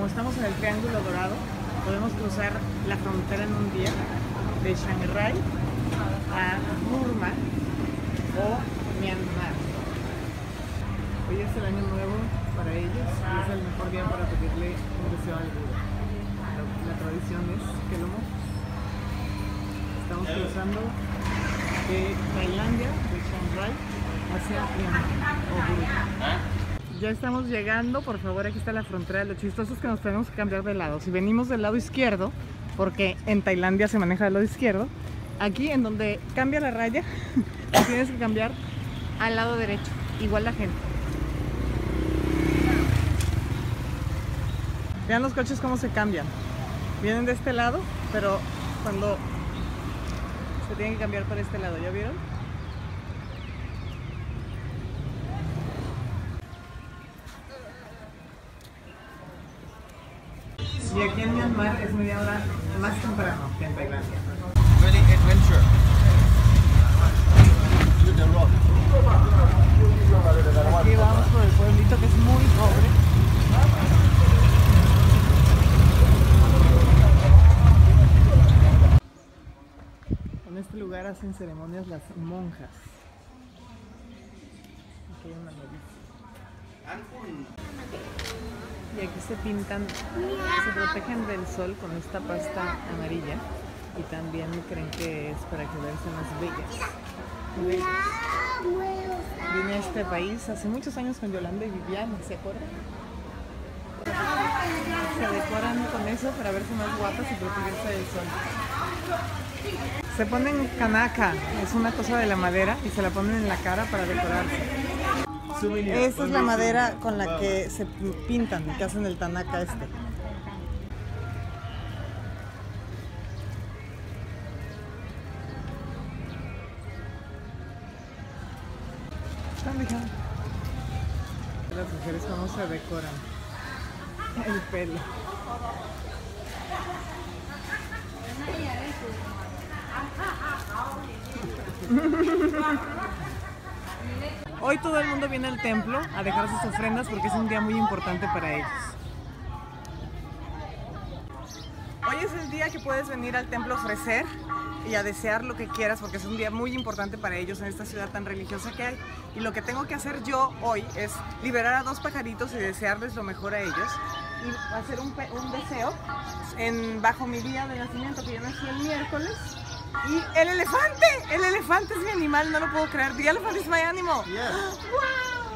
como estamos en el Triángulo Dorado, podemos cruzar la frontera en un día de Shanghai a Burma o Myanmar. Hoy es el año nuevo para ellos y es el mejor día para pedirle un deseo al Buda. La, tradición es que lo Estamos cruzando de Tailandia, de Shanghai, hacia Myanmar o Burma. Ya estamos llegando, por favor, aquí está la frontera. Lo chistoso es que nos tenemos que cambiar de lado. Si venimos del lado izquierdo, porque en Tailandia se maneja del lado izquierdo, aquí en donde cambia la raya, tienes que cambiar al lado derecho. Igual la gente. Vean los coches cómo se cambian. Vienen de este lado, pero cuando se tienen que cambiar para este lado, ¿ya vieron? Y aquí en Myanmar es media hora más temprano que en Tailandia. Really adventure. To the road. Aquí vamos por el pueblito que es muy pobre. En este lugar hacen ceremonias las monjas. Aquí hay una novicia. Y aquí se pintan, se protegen del sol con esta pasta amarilla y también creen que es para que verse más bellas. Vine a este país hace muchos años con Yolanda y Viviana, ¿se acuerdan? Se decoran con eso para verse más guapas y protegerse del sol. Se ponen canaca, es una cosa de la madera y se la ponen en la cara para decorarse. Esta es la madera con la que se pintan, que hacen el tanaka este. Las mujeres cómo se decoran el pelo. Hoy todo el mundo viene al templo a dejar sus ofrendas porque es un día muy importante para ellos. Hoy es el día que puedes venir al templo a ofrecer y a desear lo que quieras porque es un día muy importante para ellos en esta ciudad tan religiosa que hay. Y lo que tengo que hacer yo hoy es liberar a dos pajaritos y desearles lo mejor a ellos y hacer un, un deseo bajo mi día de nacimiento que yo nací el miércoles. Y el elefante, el elefante es mi animal, no lo puedo creer. The elephant is my animal. ¡Wow!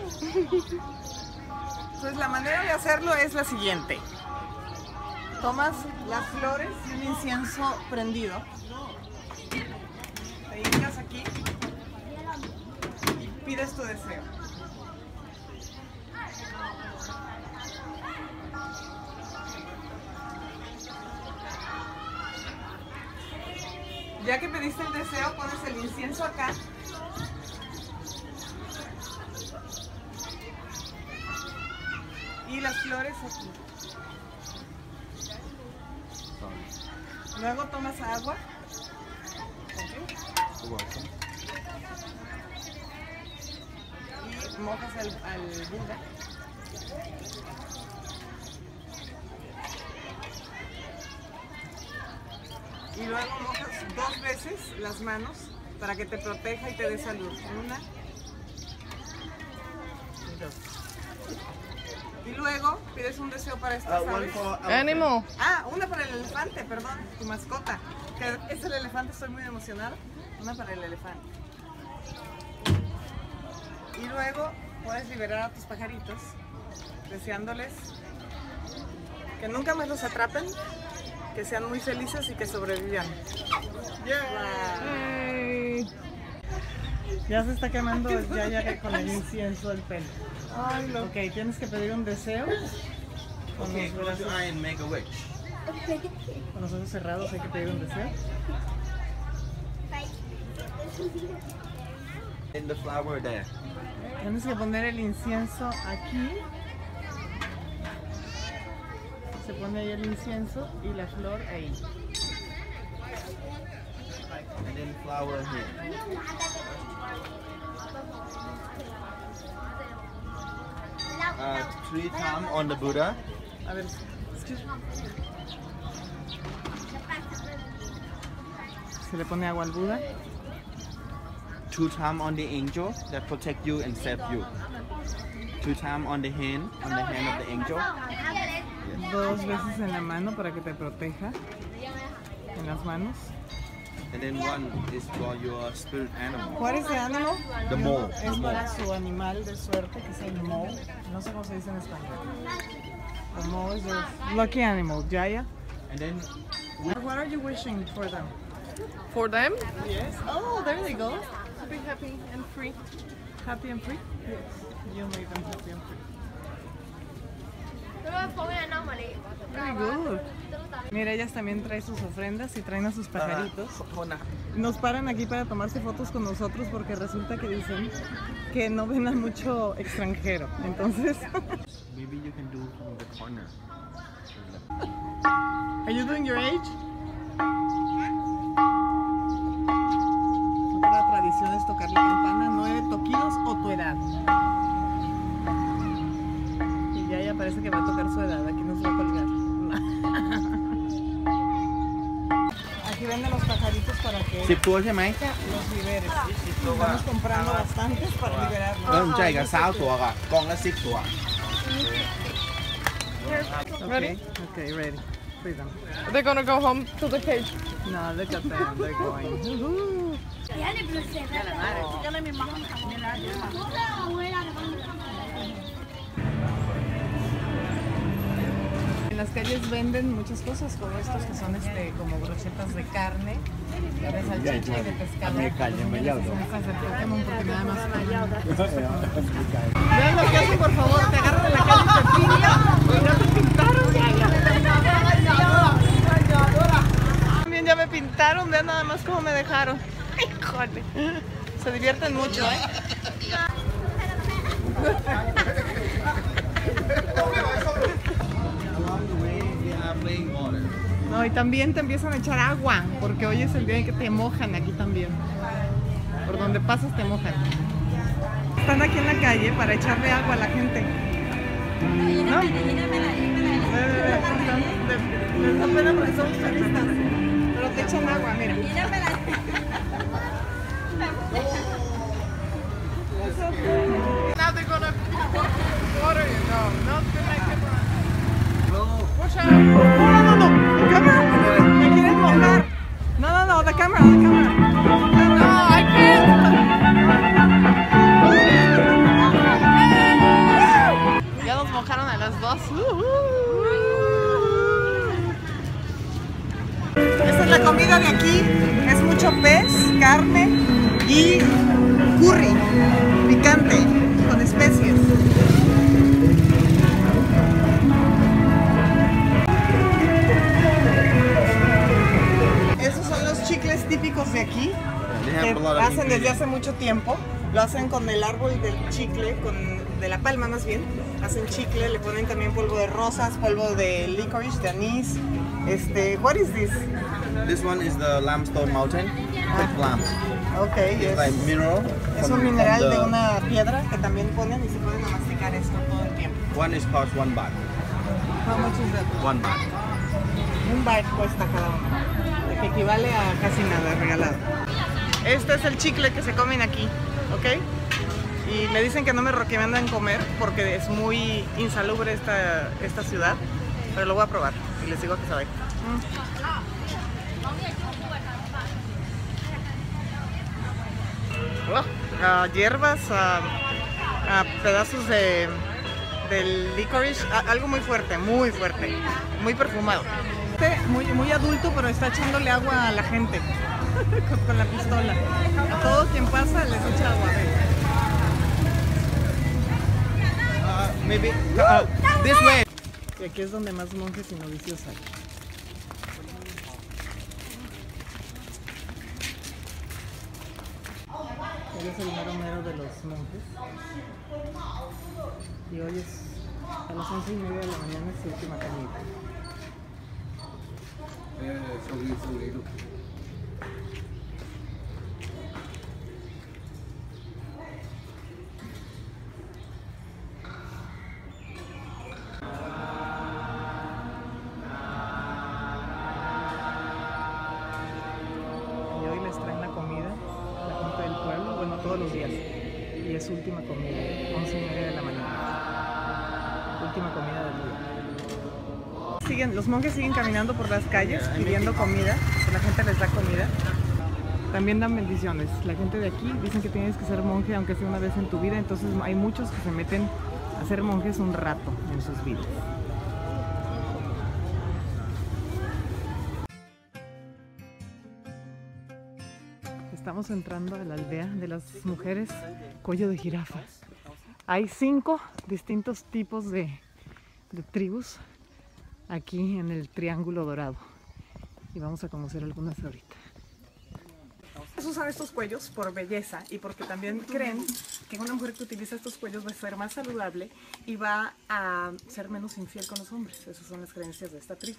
Entonces la manera de hacerlo es la siguiente. Tomas las flores y un incienso prendido. Te hincas aquí y pides tu deseo. Ya que pediste el deseo, pones el incienso acá. Y las flores aquí. Luego tomas agua. Y mojas al, al. Y luego mojas dos veces las manos para que te proteja y te dé salud. Una y dos. Y luego pides un deseo para estas Uh, one aves. for Animal. Ah, una para el elefante, perdón, tu mascota. Que es el elefante, estoy muy emocionada. Una para el elefante. Y luego puedes liberar a tus pajaritos, deseándoles que nunca más los atrapen, que sean muy felices y que sobrevivan. Hey. Ya se está quemando ya, ya con el incienso el pelo. Ok, tienes que pedir un deseo. Con Okay, los, close your brazos, eye and make a wish. con los ojos cerrados hay que pedir un deseo. In the flower there. Tienes que poner el incienso aquí. Pone ahí el incienso y la flor ahí. And then flower here. Uh, three times on the Buddha. A ver, Se le pone agua al Buda. Two times on the angel that protect you and save you. Two times on the hand, on the hand of the angel. Dos veces en la mano para que te proteja. En las manos. And then one is for your spirit animal. ¿Cuál es el animal? The mole. Es para su animal de suerte, que es el mole. No sé cómo se dice en español. The mole is your lucky animal, Jaya. And then What are you wishing for them? For them, Yes. Oh, there they go. to be happy and free. Happy and free? Yes. You make them happy and free. Very good. Mira, ellas también traen sus ofrendas y traen a sus pajaritos. Nos paran aquí para tomarse fotos con nosotros porque resulta que dicen que no ven a mucho extranjero. Entonces, maybe you can do from the corner. are you doing your age? Otra tradición es tocar la campana, nueve toquidos o tu edad ella parece que va a tocar su edad, aquí nos va a colgar. Aquí venden los pajaritos para que sí, los liberes. Estamos comprando bastantes para liberarlos. Ready? Okay, ready. They're gonna go home to the cage. No, look at them, they're going. Las calles venden muchas cosas como estos que son este como brochetas de carne, de salchicha y de pescado. De. Vean lo que hacen por favor, te agarran en la calle y te pintan. Ya te pintaron. También ya me pintaron, vean nada más cómo me dejaron. Híjole. Se divierten mucho, ¿eh? No, y también te empiezan a echar agua, porque hoy es el día en que te mojan aquí también. Por donde pasas te mojan. Están aquí en la calle para echarle agua a la gente. ¿No? Pero te echan agua, mira. Now they're gonna water. No, not it run. Watch out. Cámara. No, I can't. Ya nos mojaron a las dos. Esta es la comida de aquí. Es mucho pez, carne y curry picante chicles típicos de aquí. Que hacen desde hace mucho tiempo. Lo hacen con el árbol del chicle, con, de la palma más bien. Hacen chicle, le ponen también polvo de rosas, polvo de licorice, de anís. Este, what is this? This one is the limestone mountain with lamp. Ok, It's es, like mineral. es un mineral from de the- una piedra que también ponen y se pueden masticar esto todo el tiempo. One is cost one baht. How much is that? One baht. Un baht cuesta cada uno, que equivale a casi nada regalado. Este es el chicle que se comen aquí, ¿ok? Y me dicen que no me recomiendan comer porque es muy insalubre esta, esta ciudad, pero lo voy a probar y les digo que sabe. Mm. Oh, a hierbas, pedazos de del licorice, algo muy fuerte, muy fuerte, muy perfumado. Este muy, muy adulto, pero está echándole agua a la gente con, con la pistola. A todo quien pasa les echa agua. Uh, maybe uh, this way. Y aquí es donde más monjes y novicios hay. Él es el mero mero de los monjes. Y hoy es a las once y media de la mañana es su última eh, sobre. Y hoy les traen la comida, la Junta del Pueblo, bueno, todos los días. Y es última comida, 11 y media de la mañana. Última comida del día. Siguen, los monjes siguen caminando por las calles pidiendo comida, la gente les da comida. También dan bendiciones. La gente de aquí dicen que tienes que ser monje aunque sea una vez en tu vida, entonces hay muchos que se meten a ser monjes un rato en sus vidas. Estamos entrando a la aldea de las mujeres cuello de jirafa. Hay cinco distintos tipos de tribus aquí en el Triángulo Dorado. Y vamos a conocer algunas ahorita. Usan estos cuellos por belleza y porque también creen que una mujer que utiliza estos cuellos va a ser más saludable y va a ser menos infiel con los hombres. Esas son las creencias de esta tribu.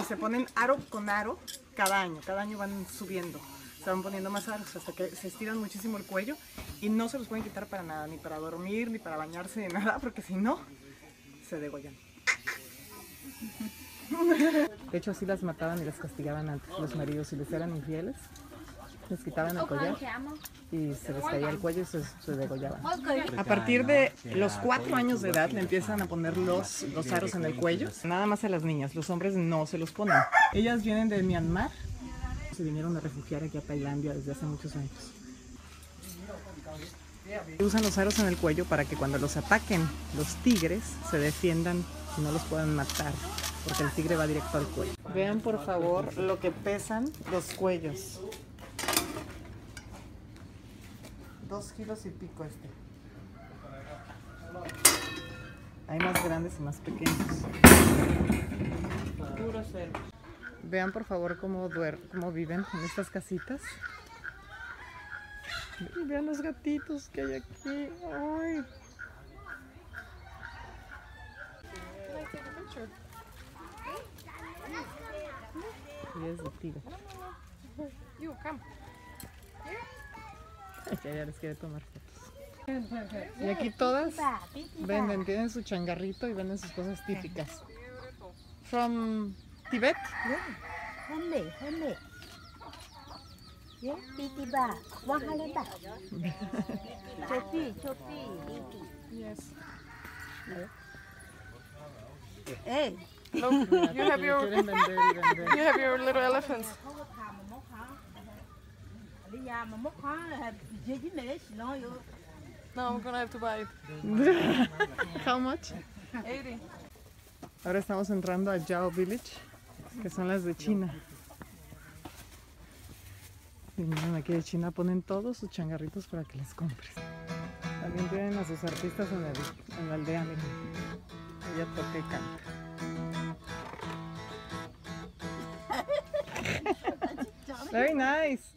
Y se ponen aro con aro cada año. Cada año van subiendo. Se van poniendo más aros hasta que se estiran muchísimo el cuello y no se los pueden quitar para nada, ni para dormir, ni para bañarse, ni nada, porque si no, se degollan. De hecho, así las mataban y las castigaban antes los maridos si les eran infieles. Les quitaban el collar y se les caía el cuello y se, se degollaban. A partir de los cuatro años de edad le empiezan a poner los, los aros en el cuello. Nada más a las niñas, los hombres no se los ponen. Ellas vienen de Myanmar, se vinieron a refugiar aquí a Tailandia desde hace muchos años. Usan los aros en el cuello para que cuando los ataquen los tigres se defiendan no los puedan matar, porque el tigre va directo al cuello. Vean por favor lo que pesan los cuellos. Dos kilos y pico este. Hay más grandes y más pequeños. Puro cero. Vean por favor cómo, duer cómo viven en estas casitas. Y vean los gatitos que hay aquí. Ay. You, come. Ya, ya les quiere tomar fotos. Y aquí todas venden, tienen su changarrito y venden sus cosas típicas. From Tibet? Homemade. Yeah, piti ba, wahale ba. Chopi, chopi. Yes. Hey, Look, you have your you have your little elephants. No, I'm gonna have to buy it. How much? 80. Ahora estamos entrando a Yao Village, que son las de China. Y miren, aquí de China ponen todos sus changarritos para que les compres. También tienen a sus artistas en, el- en la aldea, miren. Ella toca y canta. Very nice.